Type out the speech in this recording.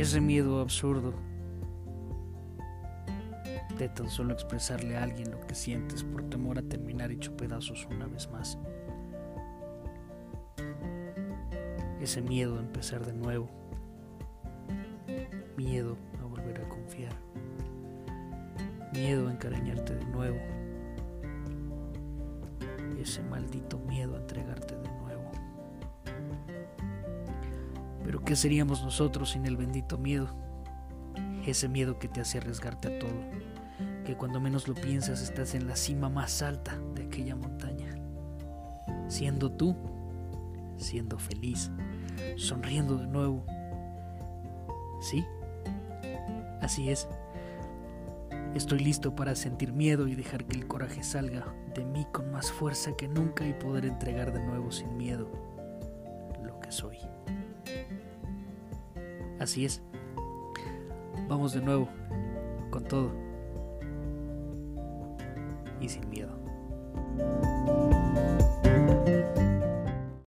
Ese miedo absurdo de tan solo expresarle a alguien lo que sientes por temor a terminar hecho pedazos una vez más. Ese miedo a empezar de nuevo. Miedo a volver a confiar. Miedo a encariñarte de nuevo. Ese maldito miedo a ¿qué seríamos nosotros sin el bendito miedo? Ese miedo que te hace arriesgarte a todo, que cuando menos lo piensas estás en la cima más alta de aquella montaña, siendo tú, siendo feliz, sonriendo de nuevo. Sí, así es. Estoy listo para sentir miedo y dejar que el coraje salga de mí con más fuerza que nunca y poder entregar de nuevo sin miedo lo que soy. Así es. Vamos de nuevo, con todo y sin miedo.